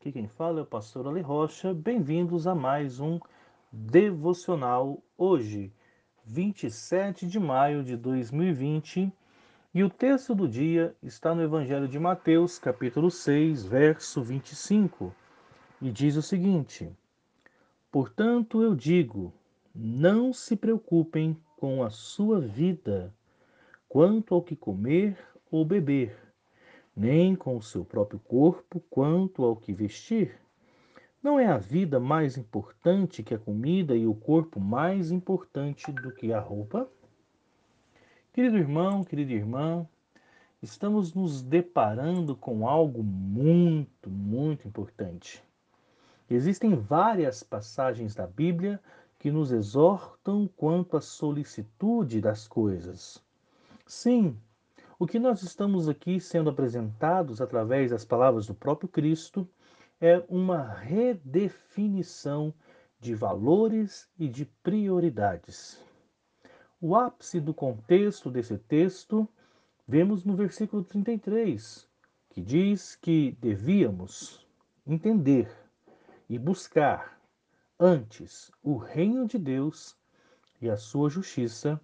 Aqui quem fala é o pastor Ale Rocha. Bem-vindos a mais um devocional hoje, 27 de maio de 2020. E o texto do dia está no Evangelho de Mateus, capítulo 6, verso 25, e diz o seguinte: Portanto, eu digo, não se preocupem com a sua vida, quanto ao que comer ou beber nem com o seu próprio corpo quanto ao que vestir. Não é a vida mais importante que a comida e o corpo mais importante do que a roupa? Querido irmão, querida irmã, estamos nos deparando com algo muito, muito importante. Existem várias passagens da Bíblia que nos exortam quanto à solicitude das coisas. Sim, o que nós estamos aqui sendo apresentados através das palavras do próprio Cristo é uma redefinição de valores e de prioridades. O ápice do contexto desse texto vemos no versículo 33, que diz que devíamos entender e buscar antes o reino de Deus e a sua justiça,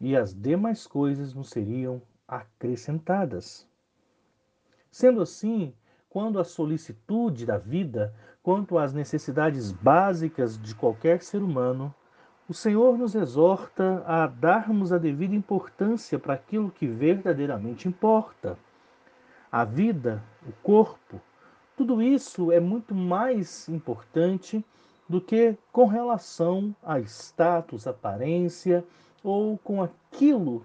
e as demais coisas nos seriam acrescentadas. Sendo assim, quando a solicitude da vida, quanto às necessidades básicas de qualquer ser humano, o Senhor nos exorta a darmos a devida importância para aquilo que verdadeiramente importa. A vida, o corpo, tudo isso é muito mais importante do que com relação a status, aparência ou com aquilo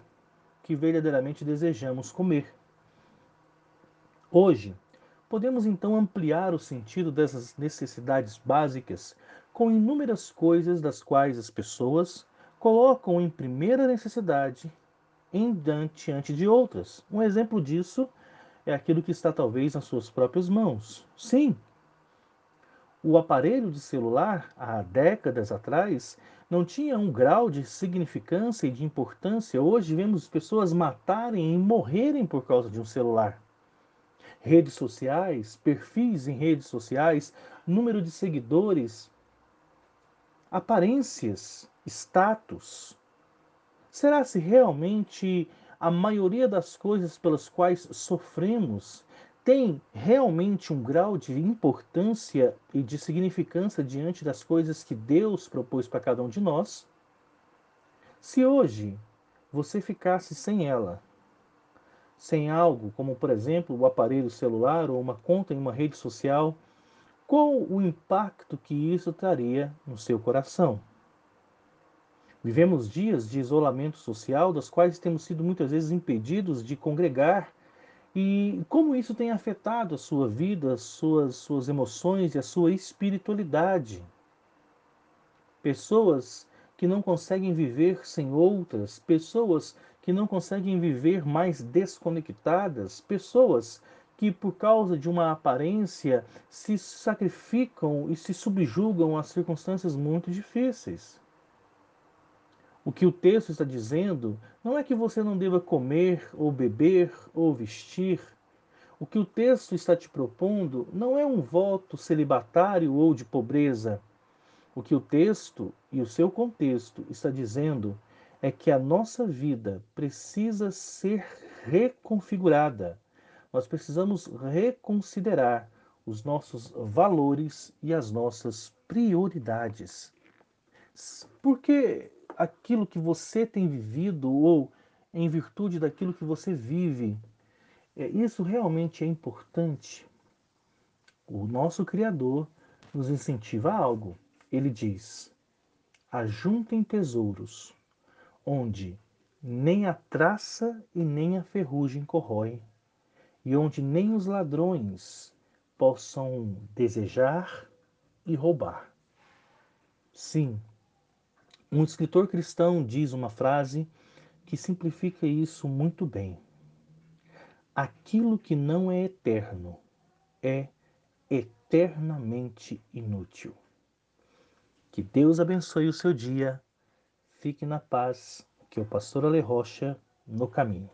que verdadeiramente desejamos comer. Hoje, podemos então ampliar o sentido dessas necessidades básicas com inúmeras coisas das quais as pessoas colocam em primeira necessidade em diante de outras. Um exemplo disso é aquilo que está talvez nas suas próprias mãos. Sim, o aparelho de celular, há décadas atrás, não tinha um grau de significância e de importância. Hoje vemos pessoas matarem e morrerem por causa de um celular. Redes sociais, perfis em redes sociais, número de seguidores, aparências, status. Será se realmente a maioria das coisas pelas quais sofremos tem realmente um grau de importância e de significância diante das coisas que Deus propôs para cada um de nós, se hoje você ficasse sem ela, sem algo como, por exemplo, o aparelho celular ou uma conta em uma rede social, qual o impacto que isso traria no seu coração? Vivemos dias de isolamento social, das quais temos sido muitas vezes impedidos de congregar e como isso tem afetado a sua vida, as suas, suas emoções e a sua espiritualidade. Pessoas que não conseguem viver sem outras, pessoas que não conseguem viver mais desconectadas, pessoas que, por causa de uma aparência, se sacrificam e se subjugam a circunstâncias muito difíceis. O que o texto está dizendo não é que você não deva comer ou beber ou vestir. O que o texto está te propondo não é um voto celibatário ou de pobreza. O que o texto e o seu contexto está dizendo é que a nossa vida precisa ser reconfigurada. Nós precisamos reconsiderar os nossos valores e as nossas prioridades. Porque aquilo que você tem vivido ou em virtude daquilo que você vive. É, isso realmente é importante. O nosso Criador nos incentiva a algo. Ele diz: ajuntem tesouros, onde nem a traça e nem a ferrugem corroem, e onde nem os ladrões possam desejar e roubar. Sim, um escritor cristão diz uma frase que simplifica isso muito bem. Aquilo que não é eterno é eternamente inútil. Que Deus abençoe o seu dia. Fique na paz, que o pastor Ale Rocha no caminho.